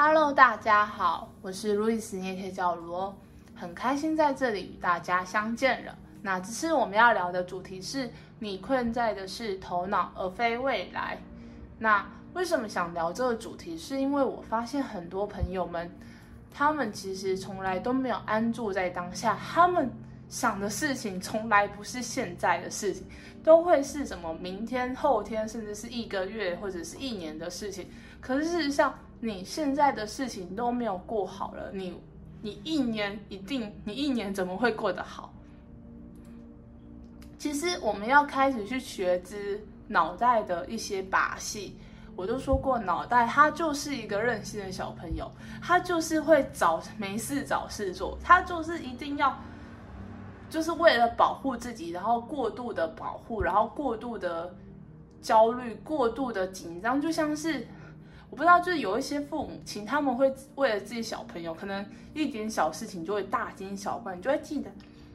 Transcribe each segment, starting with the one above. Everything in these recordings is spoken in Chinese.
Hello，大家好，我是路易斯捏铁角罗，很开心在这里与大家相见了。那这次我们要聊的主题是你困在的是头脑而非未来。那为什么想聊这个主题？是因为我发现很多朋友们，他们其实从来都没有安住在当下，他们想的事情从来不是现在的事情，都会是什么明天、后天，甚至是一个月或者是一年的事情。可是事实上，你现在的事情都没有过好了，你你一年一定，你一年怎么会过得好？其实我们要开始去学知脑袋的一些把戏。我都说过，脑袋它就是一个任性的小朋友，他就是会找没事找事做，他就是一定要，就是为了保护自己，然后过度的保护，然后过度的焦虑，过度的紧张，就像是。我不知道，就是有一些父母亲，他们会为了自己小朋友，可能一点小事情就会大惊小怪，你就会记得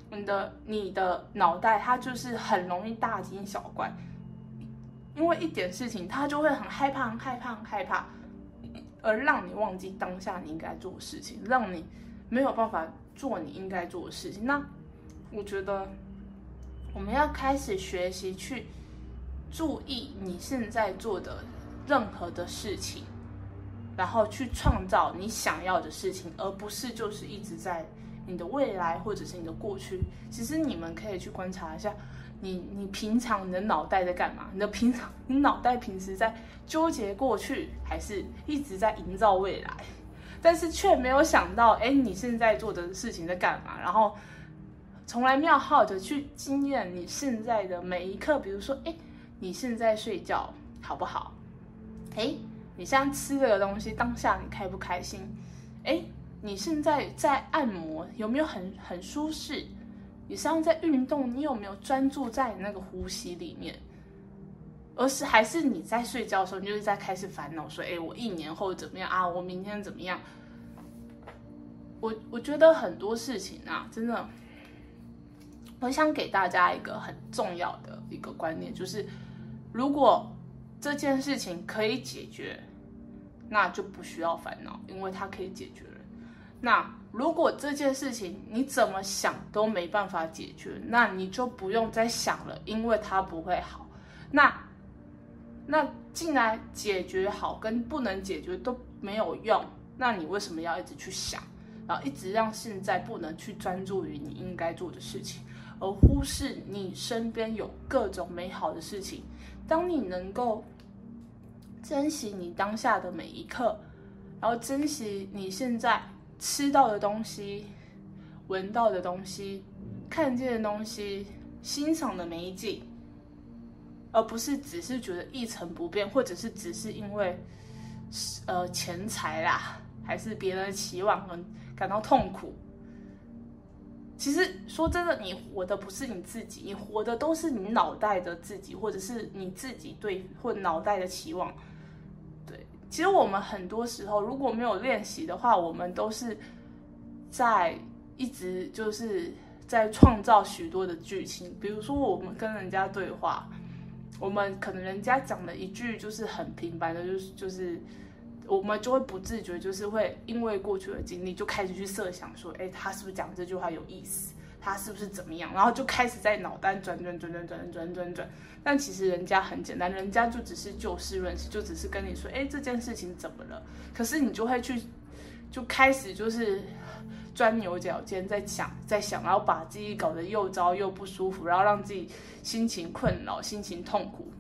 你的你的脑袋，它就是很容易大惊小怪，因为一点事情，他就会很害怕、很害怕、很害怕，而让你忘记当下你应该做的事情，让你没有办法做你应该做的事情。那我觉得我们要开始学习去注意你现在做的。任何的事情，然后去创造你想要的事情，而不是就是一直在你的未来或者是你的过去。其实你们可以去观察一下你，你平常你的脑袋在干嘛？你的平常你脑袋平时在纠结过去，还是一直在营造未来？但是却没有想到，哎，你现在做的事情在干嘛？然后从来没有好好的去经验你现在的每一刻。比如说，哎，你现在睡觉好不好？哎，你现在吃这个东西，当下你开不开心？哎，你现在在按摩，有没有很很舒适？你现在在运动，你有没有专注在你那个呼吸里面？而是还是你在睡觉的时候，你就是在开始烦恼说，哎，我一年后怎么样啊？我明天怎么样？我我觉得很多事情啊，真的，我想给大家一个很重要的一个观念，就是如果。这件事情可以解决，那就不需要烦恼，因为它可以解决了。那如果这件事情你怎么想都没办法解决，那你就不用再想了，因为它不会好。那那既然解决好跟不能解决都没有用，那你为什么要一直去想，然后一直让现在不能去专注于你应该做的事情，而忽视你身边有各种美好的事情？当你能够。珍惜你当下的每一刻，然后珍惜你现在吃到的东西、闻到的东西、看见的东西、欣赏的美景，而不是只是觉得一成不变，或者是只是因为呃钱财啦，还是别人的期望而感到痛苦。其实说真的，你活的不是你自己，你活的都是你脑袋的自己，或者是你自己对或脑袋的期望。其实我们很多时候如果没有练习的话，我们都是在一直就是在创造许多的剧情。比如说，我们跟人家对话，我们可能人家讲的一句就是很平凡的，就是就是我们就会不自觉，就是会因为过去的经历就开始去设想说，哎，他是不是讲这句话有意思？他是不是怎么样？然后就开始在脑袋转转转转转转转转。但其实人家很简单，人家就只是就事论事，就只是跟你说，哎，这件事情怎么了？可是你就会去，就开始就是钻牛角尖，在想，在想，然后把自己搞得又糟又不舒服，然后让自己心情困扰、心情痛苦。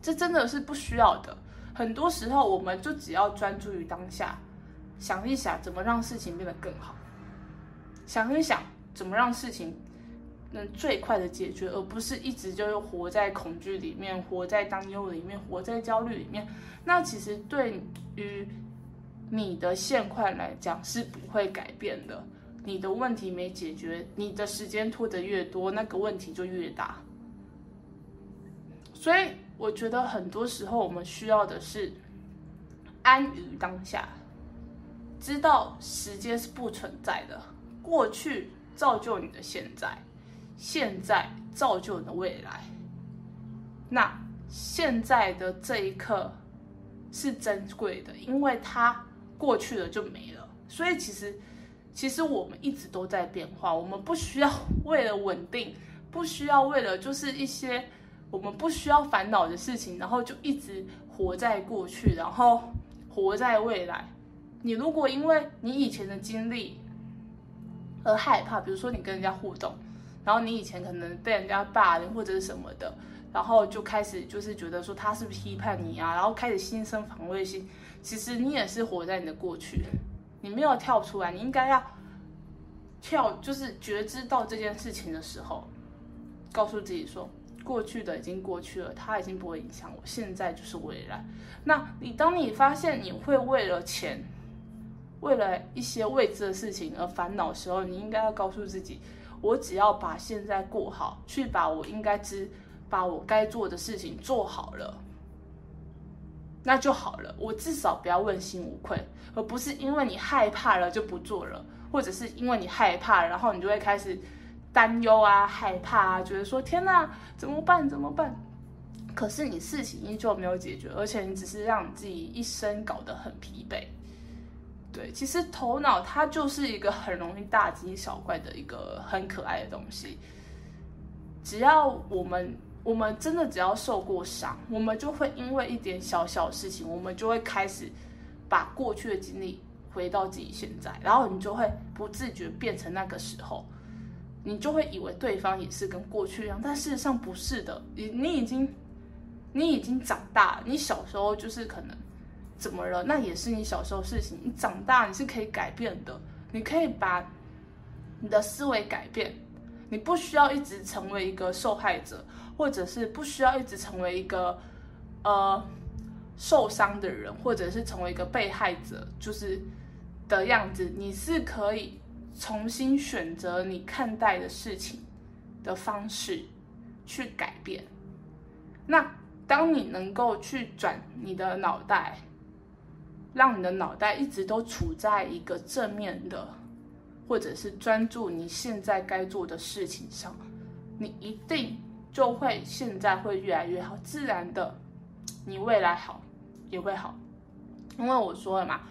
这真的是不需要的。很多时候，我们就只要专注于当下，想一想怎么让事情变得更好，想一想。怎么让事情能最快的解决，而不是一直就活在恐惧里面，活在担忧里面，活在焦虑里面？那其实对于你的现况来讲是不会改变的。你的问题没解决，你的时间拖得越多，那个问题就越大。所以我觉得很多时候我们需要的是安于当下，知道时间是不存在的，过去。造就你的现在，现在造就你的未来。那现在的这一刻是珍贵的，因为它过去了就没了。所以其实，其实我们一直都在变化，我们不需要为了稳定，不需要为了就是一些我们不需要烦恼的事情，然后就一直活在过去，然后活在未来。你如果因为你以前的经历而害怕，比如说你跟人家互动，然后你以前可能被人家霸凌或者是什么的，然后就开始就是觉得说他是不是批判你啊，然后开始心生防卫心。其实你也是活在你的过去，你没有跳出来，你应该要跳，就是觉知到这件事情的时候，告诉自己说，过去的已经过去了，它已经不会影响我，现在就是未来。那你当你发现你会为了钱，为了一些未知的事情而烦恼的时候，你应该要告诉自己：我只要把现在过好，去把我应该知、把我该做的事情做好了，那就好了。我至少不要问心无愧，而不是因为你害怕了就不做了，或者是因为你害怕，然后你就会开始担忧啊、害怕啊，觉得说天哪，怎么办？怎么办？可是你事情依旧没有解决，而且你只是让你自己一生搞得很疲惫。对，其实头脑它就是一个很容易大惊小怪的一个很可爱的东西。只要我们我们真的只要受过伤，我们就会因为一点小小的事情，我们就会开始把过去的经历回到自己现在，然后你就会不自觉变成那个时候，你就会以为对方也是跟过去一样，但事实上不是的。你你已经你已经长大，你小时候就是可能。怎么了？那也是你小时候事情。你长大你是可以改变的，你可以把你的思维改变。你不需要一直成为一个受害者，或者是不需要一直成为一个呃受伤的人，或者是成为一个被害者，就是的样子。你是可以重新选择你看待的事情的方式去改变。那当你能够去转你的脑袋。让你的脑袋一直都处在一个正面的，或者是专注你现在该做的事情上，你一定就会现在会越来越好，自然的，你未来好也会好。因为我说了嘛，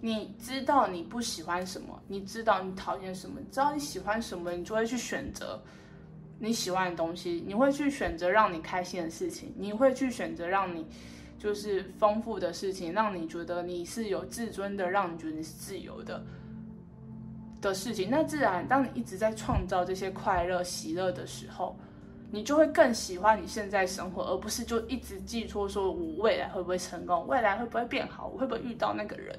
你知道你不喜欢什么，你知道你讨厌什么，你知道你喜欢什么，你就会去选择你喜欢的东西，你会去选择让你开心的事情，你会去选择让你。就是丰富的事情，让你觉得你是有自尊的，让你觉得你是自由的的事情。那自然，当你一直在创造这些快乐、喜乐的时候，你就会更喜欢你现在生活，而不是就一直寄托说我未来会不会成功，未来会不会变好，我会不会遇到那个人。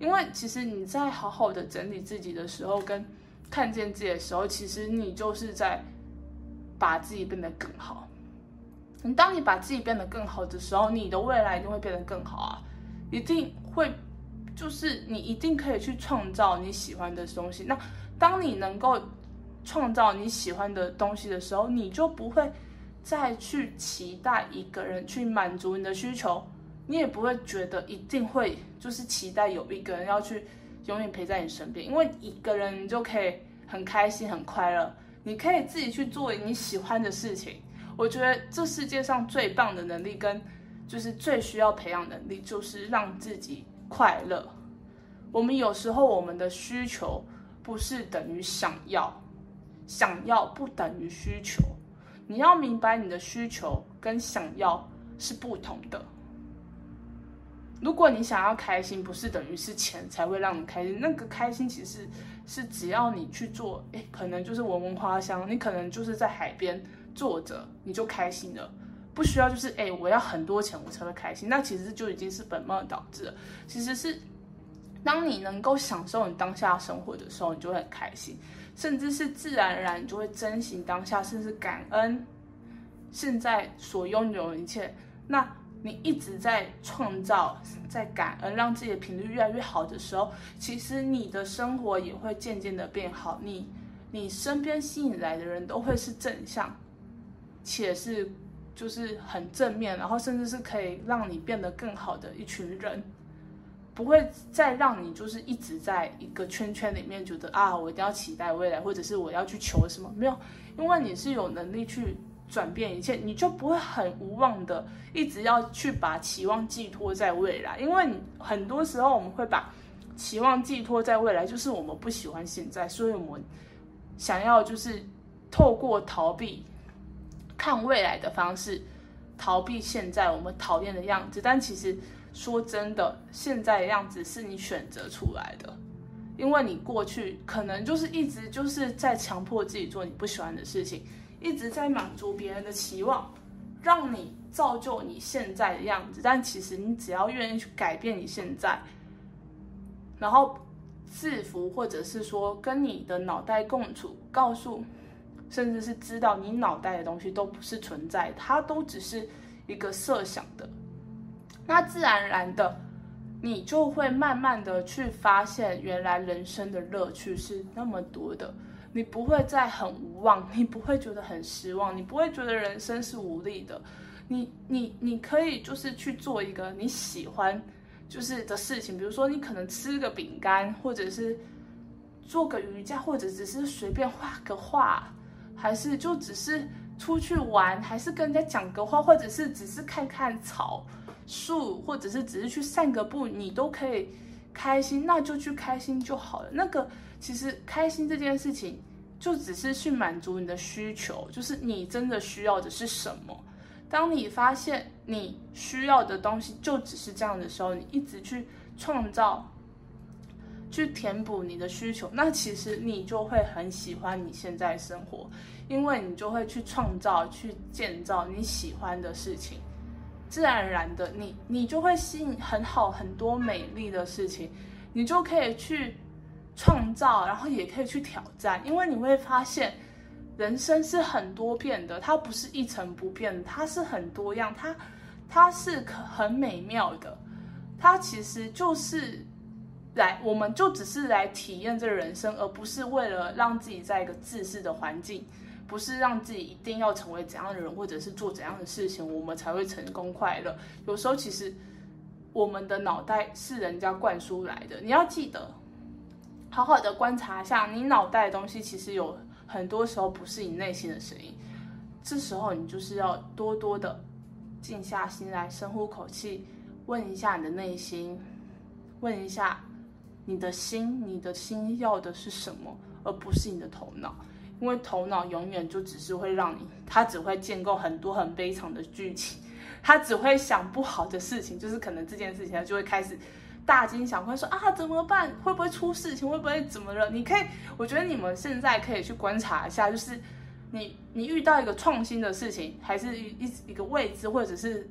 因为其实你在好好的整理自己的时候，跟看见自己的时候，其实你就是在把自己变得更好。你当你把自己变得更好的时候，你的未来一定会变得更好啊！一定会，就是你一定可以去创造你喜欢的东西。那当你能够创造你喜欢的东西的时候，你就不会再去期待一个人去满足你的需求，你也不会觉得一定会就是期待有一个人要去永远陪在你身边，因为一个人你就可以很开心很快乐，你可以自己去做你喜欢的事情。我觉得这世界上最棒的能力，跟就是最需要培养能力，就是让自己快乐。我们有时候我们的需求不是等于想要，想要不等于需求。你要明白你的需求跟想要是不同的。如果你想要开心，不是等于是钱才会让你开心。那个开心其实是，只要你去做，诶，可能就是闻闻花香，你可能就是在海边。坐着你就开心了，不需要就是哎，我要很多钱我才会开心。那其实就已经是本末倒置了。其实是当你能够享受你当下生活的时候，你就会很开心，甚至是自然而然你就会珍惜当下，甚至感恩现在所拥有的一切。那你一直在创造，在感恩，让自己的频率越来越好的时候，其实你的生活也会渐渐的变好。你你身边吸引来的人都会是正向。且是，就是很正面，然后甚至是可以让你变得更好的一群人，不会再让你就是一直在一个圈圈里面，觉得啊，我一定要期待未来，或者是我要去求什么，没有，因为你是有能力去转变一切，你就不会很无望的一直要去把期望寄托在未来，因为很多时候我们会把期望寄托在未来，就是我们不喜欢现在，所以我们想要就是透过逃避看未来的方式，逃避现在我们讨厌的样子。但其实说真的，现在的样子是你选择出来的，因为你过去可能就是一直就是在强迫自己做你不喜欢的事情，一直在满足别人的期望，让你造就你现在的样子。但其实你只要愿意去改变你现在。然后制服，或者是说跟你的脑袋共处，告诉，甚至是知道你脑袋的东西都不是存在，它都只是一个设想的。那自然而然的，你就会慢慢的去发现，原来人生的乐趣是那么多的。你不会再很无望，你不会觉得很失望，你不会觉得人生是无力的。你你你可以就是去做一个你喜欢。就是的事情，比如说你可能吃个饼干，或者是做个瑜伽，或者只是随便画个画，还是就只是出去玩，还是跟人家讲个话，或者是只是看看草树，或者是只是去散个步，你都可以开心，那就去开心就好了。那个其实开心这件事情，就只是去满足你的需求，就是你真的需要的是什么。当你发现你需要的东西就只是这样的时候，你一直去创造、去填补你的需求，那其实你就会很喜欢你现在生活，因为你就会去创造、去建造你喜欢的事情，自然而然的，你你就会吸引很好很多美丽的事情，你就可以去创造，然后也可以去挑战，因为你会发现。人生是很多变的，它不是一成不变，它是很多样，它它是很美妙的，它其实就是来，我们就只是来体验这人生，而不是为了让自己在一个自私的环境，不是让自己一定要成为怎样的人，或者是做怎样的事情，我们才会成功快乐。有时候其实我们的脑袋是人家灌输来的，你要记得好好的观察一下，你脑袋的东西其实有。很多时候不是你内心的声音，这时候你就是要多多的静下心来，深呼口气，问一下你的内心，问一下你的心，你的心要的是什么，而不是你的头脑，因为头脑永远就只是会让你，它只会建构很多很悲惨的剧情，它只会想不好的事情，就是可能这件事情它就会开始。大惊小怪说啊，怎么办？会不会出事情？会不会怎么了？你可以，我觉得你们现在可以去观察一下，就是你你遇到一个创新的事情，还是一一一个未知或者是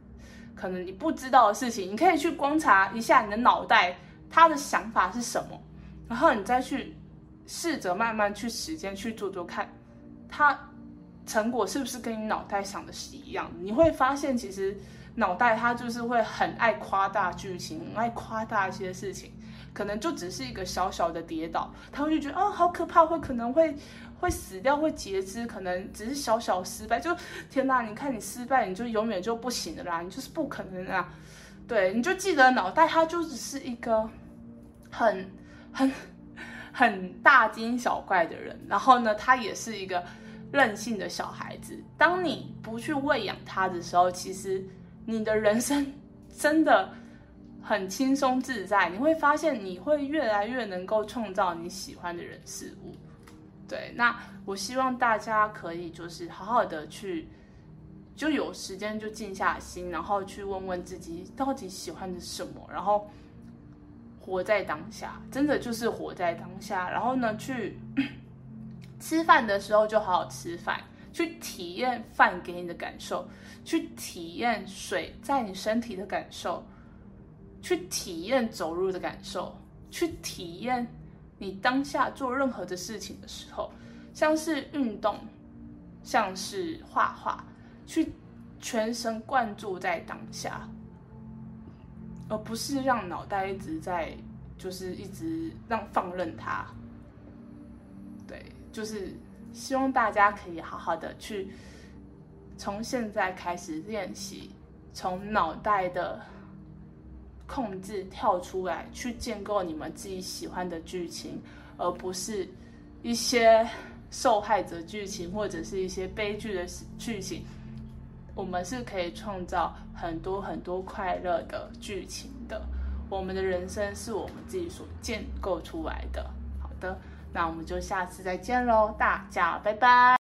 可能你不知道的事情，你可以去观察一下你的脑袋，他的想法是什么，然后你再去试着慢慢去实践去做做看，他成果是不是跟你脑袋想的是一样？你会发现其实。脑袋它就是会很爱夸大剧情，很爱夸大一些事情，可能就只是一个小小的跌倒，他会就觉得啊、哦、好可怕，会可能会会死掉，会截肢，可能只是小小失败，就天哪！你看你失败，你就永远就不行了啦，你就是不可能啊！对，你就记得脑袋它就只是一个很很很大惊小怪的人，然后呢，他也是一个任性的小孩子。当你不去喂养他的时候，其实。你的人生 真的很轻松自在，你会发现你会越来越能够创造你喜欢的人事物。对，那我希望大家可以就是好好的去，就有时间就静下心，然后去问问自己到底喜欢的什么，然后活在当下，真的就是活在当下。然后呢，去 吃饭的时候就好好吃饭。去体验饭给你的感受，去体验水在你身体的感受，去体验走路的感受，去体验你当下做任何的事情的时候，像是运动，像是画画，去全神贯注在当下，而不是让脑袋一直在，就是一直让放任它。对，就是。希望大家可以好好的去从现在开始练习，从脑袋的控制跳出来，去建构你们自己喜欢的剧情，而不是一些受害者剧情或者是一些悲剧的剧情。我们是可以创造很多很多快乐的剧情的。我们的人生是我们自己所建构出来的。好的，那我们就下次再见喽，大家拜拜。